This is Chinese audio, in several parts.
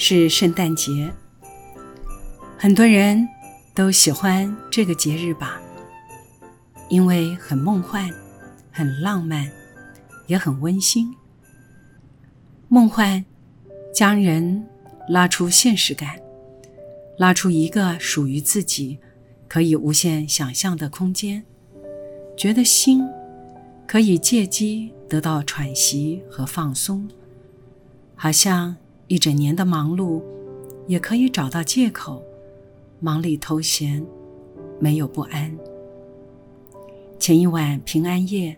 是圣诞节，很多人都喜欢这个节日吧，因为很梦幻、很浪漫，也很温馨。梦幻将人拉出现实感，拉出一个属于自己可以无限想象的空间，觉得心可以借机得到喘息和放松，好像。一整年的忙碌，也可以找到借口，忙里偷闲，没有不安。前一晚平安夜，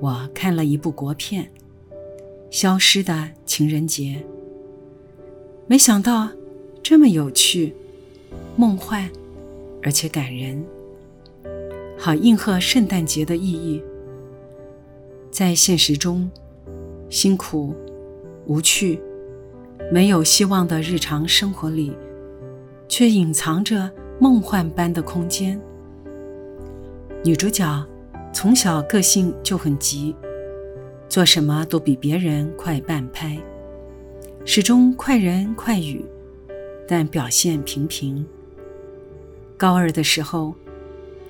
我看了一部国片《消失的情人节》，没想到这么有趣、梦幻，而且感人，好应和圣诞节的意义。在现实中，辛苦、无趣。没有希望的日常生活里，却隐藏着梦幻般的空间。女主角从小个性就很急，做什么都比别人快半拍，始终快人快语，但表现平平。高二的时候，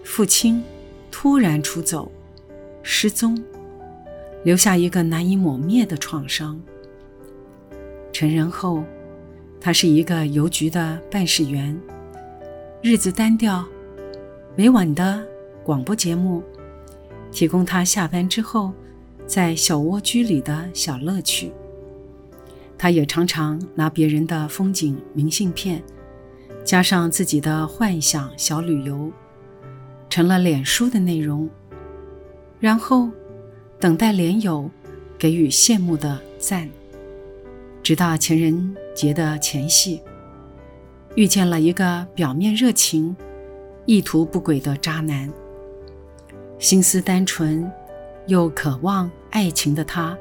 父亲突然出走，失踪，留下一个难以抹灭的创伤。成人后，他是一个邮局的办事员，日子单调，每晚的广播节目提供他下班之后在小蜗居里的小乐趣。他也常常拿别人的风景明信片，加上自己的幻想小旅游，成了脸书的内容，然后等待连友给予羡慕的赞。直到情人节的前夕，遇见了一个表面热情、意图不轨的渣男。心思单纯又渴望爱情的他，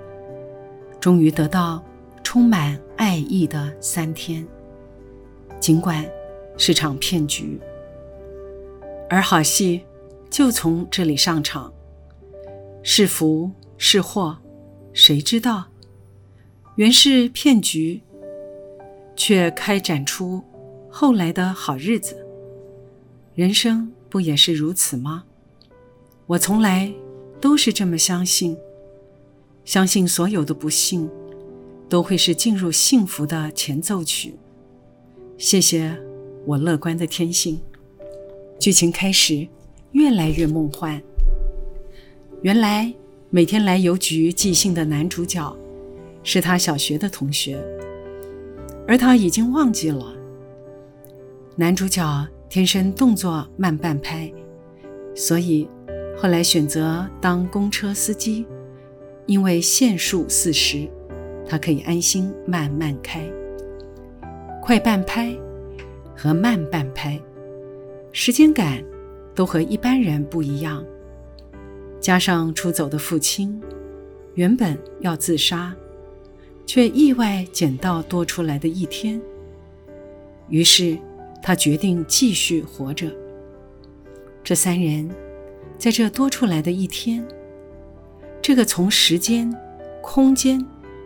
终于得到充满爱意的三天，尽管是场骗局。而好戏就从这里上场，是福是祸，谁知道？原是骗局，却开展出后来的好日子。人生不也是如此吗？我从来都是这么相信，相信所有的不幸都会是进入幸福的前奏曲。谢谢我乐观的天性。剧情开始越来越梦幻。原来每天来邮局寄信的男主角。是他小学的同学，而他已经忘记了。男主角天生动作慢半拍，所以后来选择当公车司机，因为限速四十，他可以安心慢慢开。快半拍和慢半拍，时间感都和一般人不一样。加上出走的父亲，原本要自杀。却意外捡到多出来的一天，于是他决定继续活着。这三人在这多出来的一天，这个从时间、空间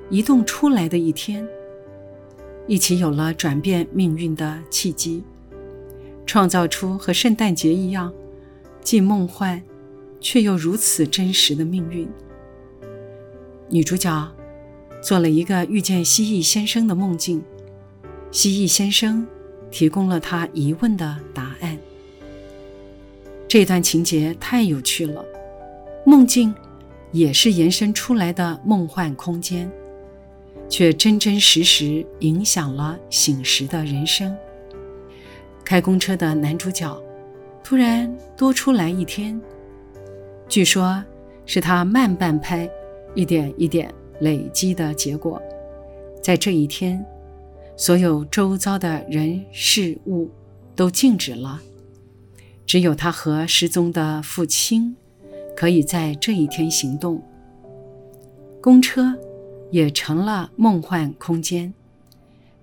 移动出来的一天，一起有了转变命运的契机，创造出和圣诞节一样，既梦幻却又如此真实的命运。女主角。做了一个遇见蜥蜴先生的梦境，蜥蜴先生提供了他疑问的答案。这段情节太有趣了，梦境也是延伸出来的梦幻空间，却真真实实影响了醒时的人生。开公车的男主角突然多出来一天，据说是他慢半拍，一点一点。累积的结果，在这一天，所有周遭的人事物都静止了，只有他和失踪的父亲可以在这一天行动。公车也成了梦幻空间，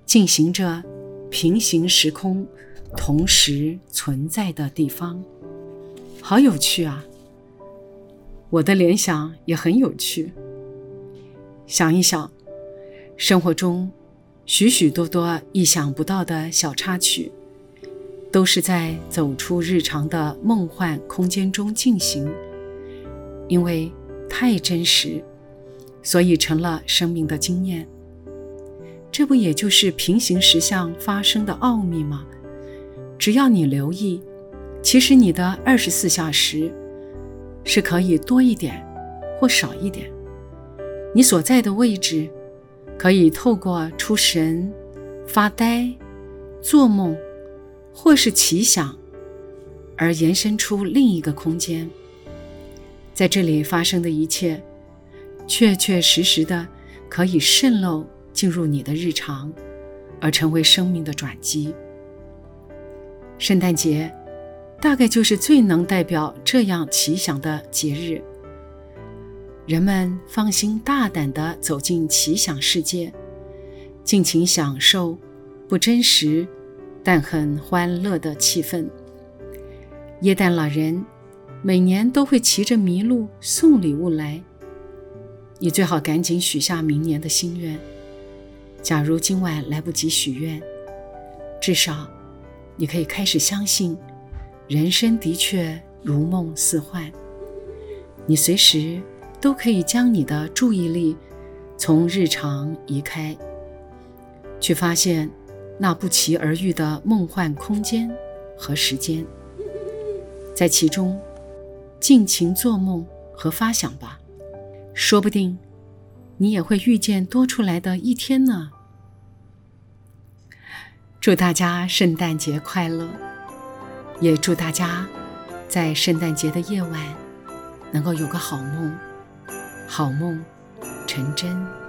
进行着平行时空同时存在的地方，好有趣啊！我的联想也很有趣。想一想，生活中许许多多意想不到的小插曲，都是在走出日常的梦幻空间中进行。因为太真实，所以成了生命的经验。这不也就是平行时相发生的奥秘吗？只要你留意，其实你的二十四小时是可以多一点或少一点。你所在的位置，可以透过出神、发呆、做梦，或是奇想，而延伸出另一个空间。在这里发生的一切，确确实实的可以渗漏进入你的日常，而成为生命的转机。圣诞节，大概就是最能代表这样奇想的节日。人们放心大胆地走进奇想世界，尽情享受不真实但很欢乐的气氛。耶诞老人每年都会骑着麋鹿送礼物来，你最好赶紧许下明年的心愿。假如今晚来不及许愿，至少你可以开始相信，人生的确如梦似幻。你随时。都可以将你的注意力从日常移开，去发现那不期而遇的梦幻空间和时间，在其中尽情做梦和发想吧，说不定你也会遇见多出来的一天呢。祝大家圣诞节快乐，也祝大家在圣诞节的夜晚能够有个好梦。好梦成真。